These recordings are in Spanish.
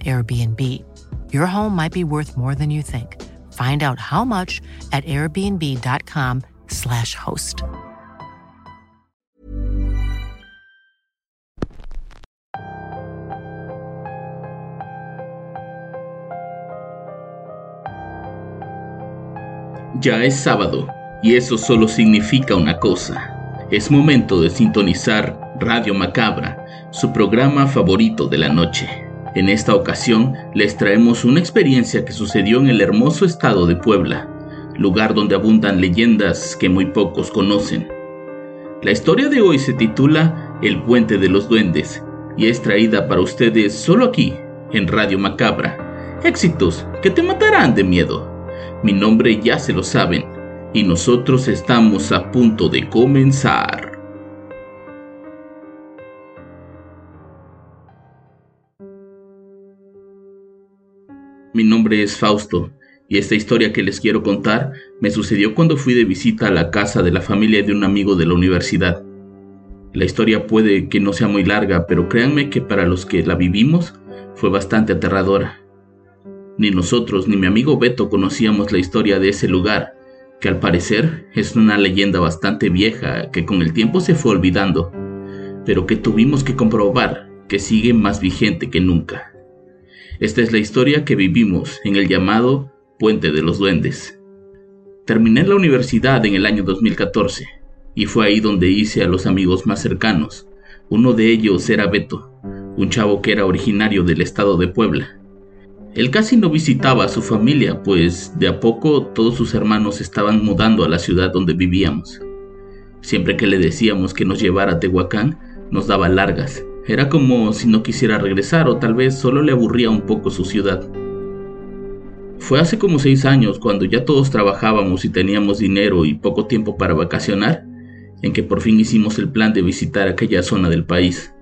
Airbnb. Your home might be worth more than you think. Find out how much at airbnb.com/slash host. Ya es sábado, y eso solo significa una cosa. Es momento de sintonizar Radio Macabra, su programa favorito de la noche. En esta ocasión les traemos una experiencia que sucedió en el hermoso estado de Puebla, lugar donde abundan leyendas que muy pocos conocen. La historia de hoy se titula El puente de los duendes y es traída para ustedes solo aquí, en Radio Macabra. Éxitos que te matarán de miedo. Mi nombre ya se lo saben y nosotros estamos a punto de comenzar. Mi nombre es Fausto y esta historia que les quiero contar me sucedió cuando fui de visita a la casa de la familia de un amigo de la universidad. La historia puede que no sea muy larga, pero créanme que para los que la vivimos fue bastante aterradora. Ni nosotros ni mi amigo Beto conocíamos la historia de ese lugar, que al parecer es una leyenda bastante vieja que con el tiempo se fue olvidando, pero que tuvimos que comprobar que sigue más vigente que nunca. Esta es la historia que vivimos en el llamado Puente de los Duendes. Terminé la universidad en el año 2014 y fue ahí donde hice a los amigos más cercanos. Uno de ellos era Beto, un chavo que era originario del estado de Puebla. Él casi no visitaba a su familia, pues de a poco todos sus hermanos estaban mudando a la ciudad donde vivíamos. Siempre que le decíamos que nos llevara a Tehuacán, nos daba largas, era como si no quisiera regresar o tal vez solo le aburría un poco su ciudad. Fue hace como seis años cuando ya todos trabajábamos y teníamos dinero y poco tiempo para vacacionar, en que por fin hicimos el plan de visitar aquella zona del país.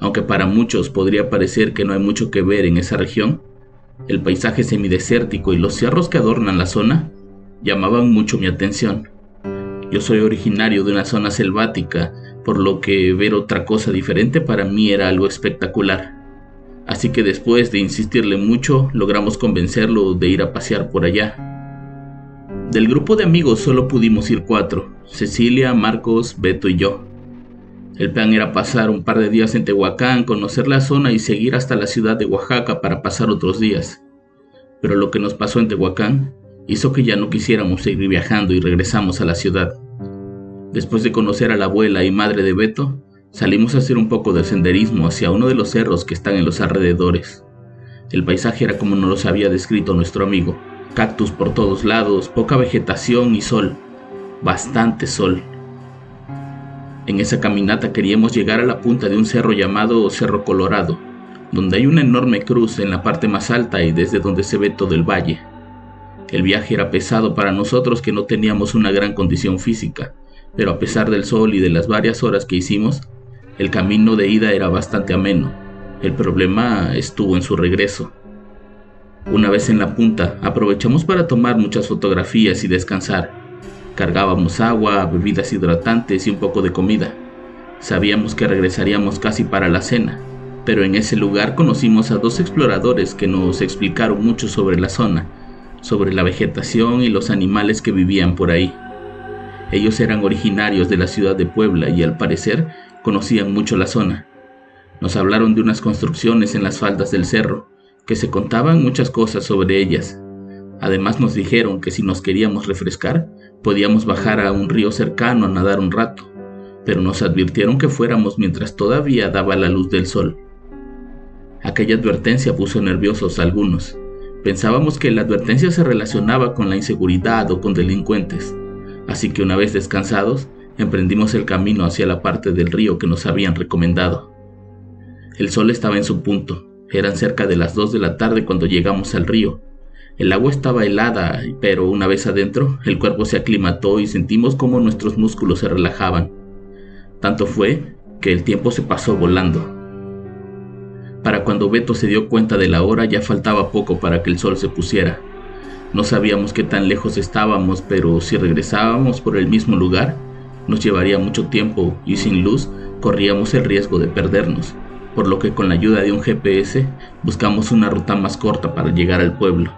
Aunque para muchos podría parecer que no hay mucho que ver en esa región, el paisaje semidesértico y los cerros que adornan la zona llamaban mucho mi atención. Yo soy originario de una zona selvática por lo que ver otra cosa diferente para mí era algo espectacular. Así que después de insistirle mucho, logramos convencerlo de ir a pasear por allá. Del grupo de amigos solo pudimos ir cuatro, Cecilia, Marcos, Beto y yo. El plan era pasar un par de días en Tehuacán, conocer la zona y seguir hasta la ciudad de Oaxaca para pasar otros días. Pero lo que nos pasó en Tehuacán hizo que ya no quisiéramos seguir viajando y regresamos a la ciudad. Después de conocer a la abuela y madre de Beto, salimos a hacer un poco de senderismo hacia uno de los cerros que están en los alrededores. El paisaje era como nos lo había descrito nuestro amigo. Cactus por todos lados, poca vegetación y sol. Bastante sol. En esa caminata queríamos llegar a la punta de un cerro llamado Cerro Colorado, donde hay una enorme cruz en la parte más alta y desde donde se ve todo el valle. El viaje era pesado para nosotros que no teníamos una gran condición física, pero a pesar del sol y de las varias horas que hicimos, el camino de ida era bastante ameno. El problema estuvo en su regreso. Una vez en la punta, aprovechamos para tomar muchas fotografías y descansar. Cargábamos agua, bebidas hidratantes y un poco de comida. Sabíamos que regresaríamos casi para la cena, pero en ese lugar conocimos a dos exploradores que nos explicaron mucho sobre la zona, sobre la vegetación y los animales que vivían por ahí. Ellos eran originarios de la ciudad de Puebla y al parecer conocían mucho la zona. Nos hablaron de unas construcciones en las faldas del cerro, que se contaban muchas cosas sobre ellas. Además nos dijeron que si nos queríamos refrescar, podíamos bajar a un río cercano a nadar un rato, pero nos advirtieron que fuéramos mientras todavía daba la luz del sol. Aquella advertencia puso nerviosos a algunos. Pensábamos que la advertencia se relacionaba con la inseguridad o con delincuentes así que una vez descansados, emprendimos el camino hacia la parte del río que nos habían recomendado. El sol estaba en su punto, Eran cerca de las 2 de la tarde cuando llegamos al río. El agua estaba helada, pero una vez adentro, el cuerpo se aclimató y sentimos como nuestros músculos se relajaban. Tanto fue que el tiempo se pasó volando. Para cuando Beto se dio cuenta de la hora ya faltaba poco para que el sol se pusiera. No sabíamos qué tan lejos estábamos, pero si regresábamos por el mismo lugar, nos llevaría mucho tiempo y sin luz corríamos el riesgo de perdernos, por lo que con la ayuda de un GPS buscamos una ruta más corta para llegar al pueblo.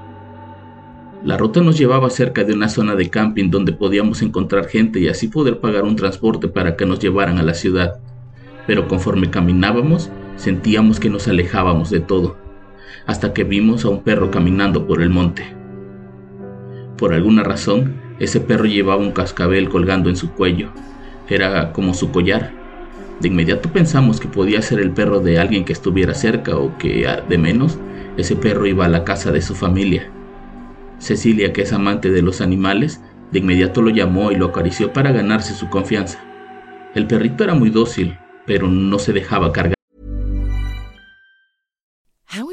La ruta nos llevaba cerca de una zona de camping donde podíamos encontrar gente y así poder pagar un transporte para que nos llevaran a la ciudad. Pero conforme caminábamos, sentíamos que nos alejábamos de todo, hasta que vimos a un perro caminando por el monte. Por alguna razón, ese perro llevaba un cascabel colgando en su cuello. Era como su collar. De inmediato pensamos que podía ser el perro de alguien que estuviera cerca o que, de menos, ese perro iba a la casa de su familia. Cecilia, que es amante de los animales, de inmediato lo llamó y lo acarició para ganarse su confianza. El perrito era muy dócil, pero no se dejaba cargar.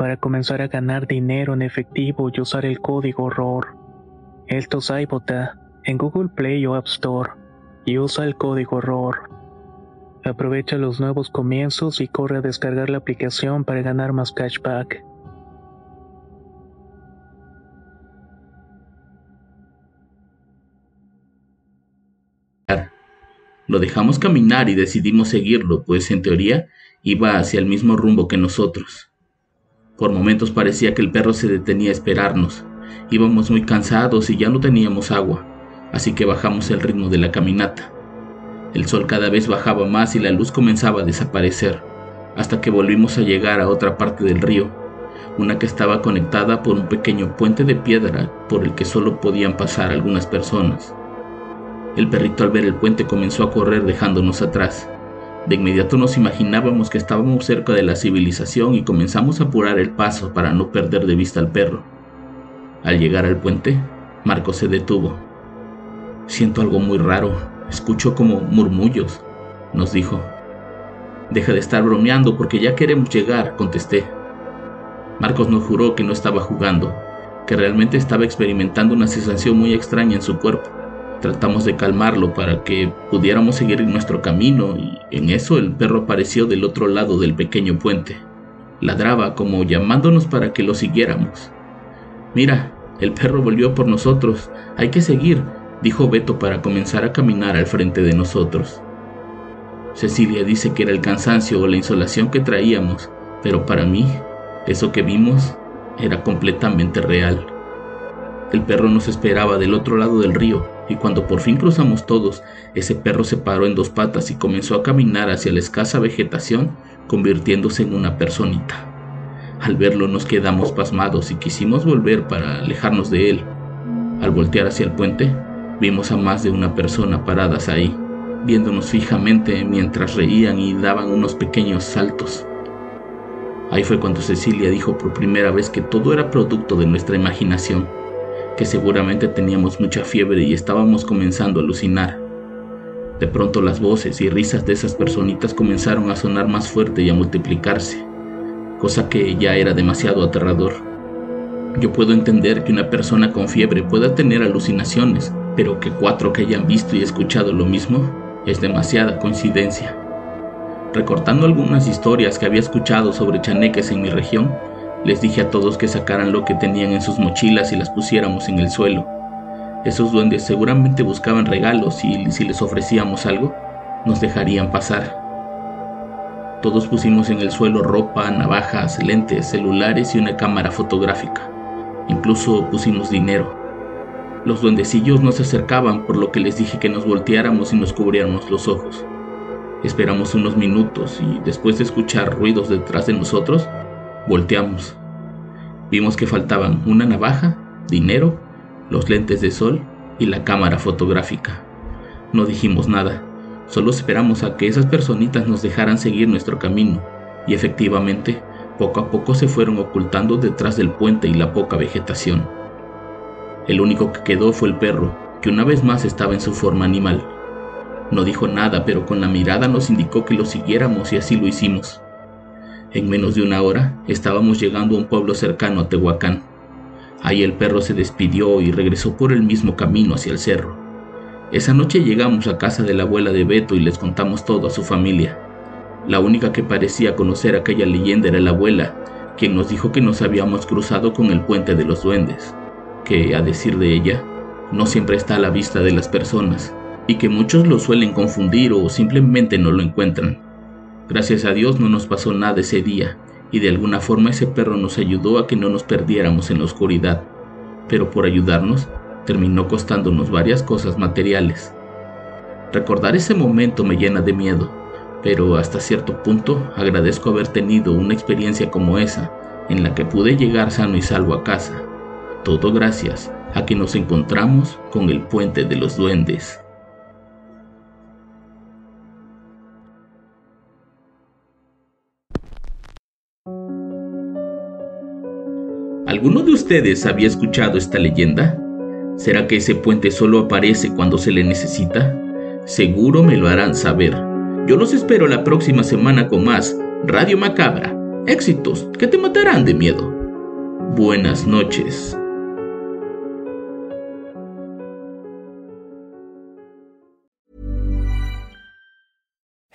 para comenzar a ganar dinero en efectivo y usar el código ROR. Esto es iBota en Google Play o App Store y usa el código ROR. Aprovecha los nuevos comienzos y corre a descargar la aplicación para ganar más cashback. Lo dejamos caminar y decidimos seguirlo, pues en teoría iba hacia el mismo rumbo que nosotros. Por momentos parecía que el perro se detenía a esperarnos. Íbamos muy cansados y ya no teníamos agua, así que bajamos el ritmo de la caminata. El sol cada vez bajaba más y la luz comenzaba a desaparecer, hasta que volvimos a llegar a otra parte del río. una que estaba conectada por un pequeño puente de piedra por el que solo podían pasar algunas personas. El perrito al ver el puente comenzó a correr dejándonos atrás. De inmediato nos imaginábamos que estábamos cerca de la civilización y comenzamos a apurar el paso para no perder de vista al perro. Al llegar al puente, Marco se detuvo. Siento algo muy raro, escucho como murmullos, nos dijo. Deja de estar bromeando porque ya queremos llegar, contesté. Marcos nos juró que no estaba jugando, que realmente estaba experimentando una sensación muy extraña en su cuerpo. Tratamos de calmarlo para que pudiéramos seguir nuestro camino y en eso el perro apareció del otro lado del pequeño puente. Ladraba como llamándonos para que lo siguiéramos. Mira, el perro volvió por nosotros. Hay que seguir, dijo Beto para comenzar a caminar al frente de nosotros. Cecilia dice que era el cansancio o la insolación que traíamos, pero para mí, eso que vimos era completamente real. El perro nos esperaba del otro lado del río, y cuando por fin cruzamos todos, ese perro se paró en dos patas y comenzó a caminar hacia la escasa vegetación, convirtiéndose en una personita. Al verlo nos quedamos pasmados y quisimos volver para alejarnos de él. Al voltear hacia el puente, vimos a más de una persona paradas ahí, viéndonos fijamente mientras reían y daban unos pequeños saltos. Ahí fue cuando Cecilia dijo por primera vez que todo era producto de nuestra imaginación que seguramente teníamos mucha fiebre y estábamos comenzando a alucinar. De pronto las voces y risas de esas personitas comenzaron a sonar más fuerte y a multiplicarse, cosa que ya era demasiado aterrador. Yo puedo entender que una persona con fiebre pueda tener alucinaciones, pero que cuatro que hayan visto y escuchado lo mismo es demasiada coincidencia. Recortando algunas historias que había escuchado sobre chaneques en mi región, les dije a todos que sacaran lo que tenían en sus mochilas y las pusiéramos en el suelo. Esos duendes seguramente buscaban regalos y si les ofrecíamos algo, nos dejarían pasar. Todos pusimos en el suelo ropa, navajas, lentes, celulares y una cámara fotográfica. Incluso pusimos dinero. Los duendecillos nos acercaban por lo que les dije que nos volteáramos y nos cubriéramos los ojos. Esperamos unos minutos y después de escuchar ruidos detrás de nosotros, Volteamos. Vimos que faltaban una navaja, dinero, los lentes de sol y la cámara fotográfica. No dijimos nada, solo esperamos a que esas personitas nos dejaran seguir nuestro camino, y efectivamente, poco a poco se fueron ocultando detrás del puente y la poca vegetación. El único que quedó fue el perro, que una vez más estaba en su forma animal. No dijo nada, pero con la mirada nos indicó que lo siguiéramos y así lo hicimos. En menos de una hora estábamos llegando a un pueblo cercano a Tehuacán. Ahí el perro se despidió y regresó por el mismo camino hacia el cerro. Esa noche llegamos a casa de la abuela de Beto y les contamos todo a su familia. La única que parecía conocer aquella leyenda era la abuela, quien nos dijo que nos habíamos cruzado con el puente de los duendes, que, a decir de ella, no siempre está a la vista de las personas, y que muchos lo suelen confundir o simplemente no lo encuentran. Gracias a Dios no nos pasó nada ese día y de alguna forma ese perro nos ayudó a que no nos perdiéramos en la oscuridad, pero por ayudarnos terminó costándonos varias cosas materiales. Recordar ese momento me llena de miedo, pero hasta cierto punto agradezco haber tenido una experiencia como esa, en la que pude llegar sano y salvo a casa. Todo gracias a que nos encontramos con el puente de los duendes. ¿Alguno de ustedes había escuchado esta leyenda? ¿Será que ese puente solo aparece cuando se le necesita? Seguro me lo harán saber. Yo los espero la próxima semana con más Radio Macabra. Éxitos que te matarán de miedo. Buenas noches.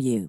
you.